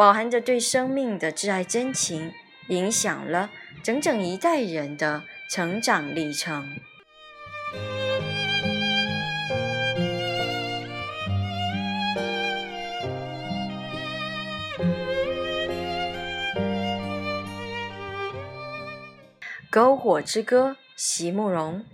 饱含着对生命的挚爱真情，影响了整整一代人的成长历程。《篝火之歌》席慕容，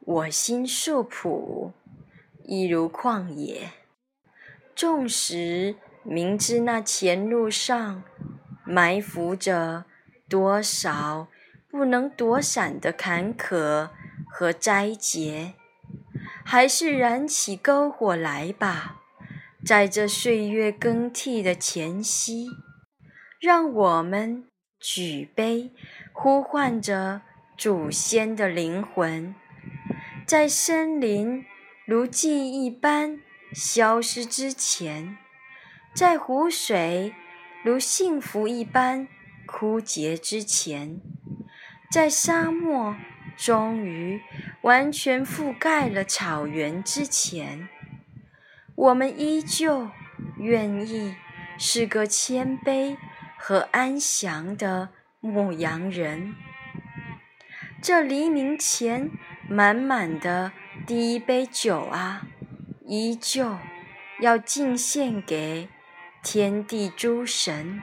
我心素朴，一如旷野，纵使。明知那前路上埋伏着多少不能躲闪的坎坷和灾劫，还是燃起篝火来吧！在这岁月更替的前夕，让我们举杯，呼唤着祖先的灵魂，在森林如记忆般消失之前。在湖水如幸福一般枯竭之前，在沙漠终于完全覆盖了草原之前，我们依旧愿意是个谦卑和安详的牧羊人。这黎明前满满的第一杯酒啊，依旧要敬献给。天地诸神。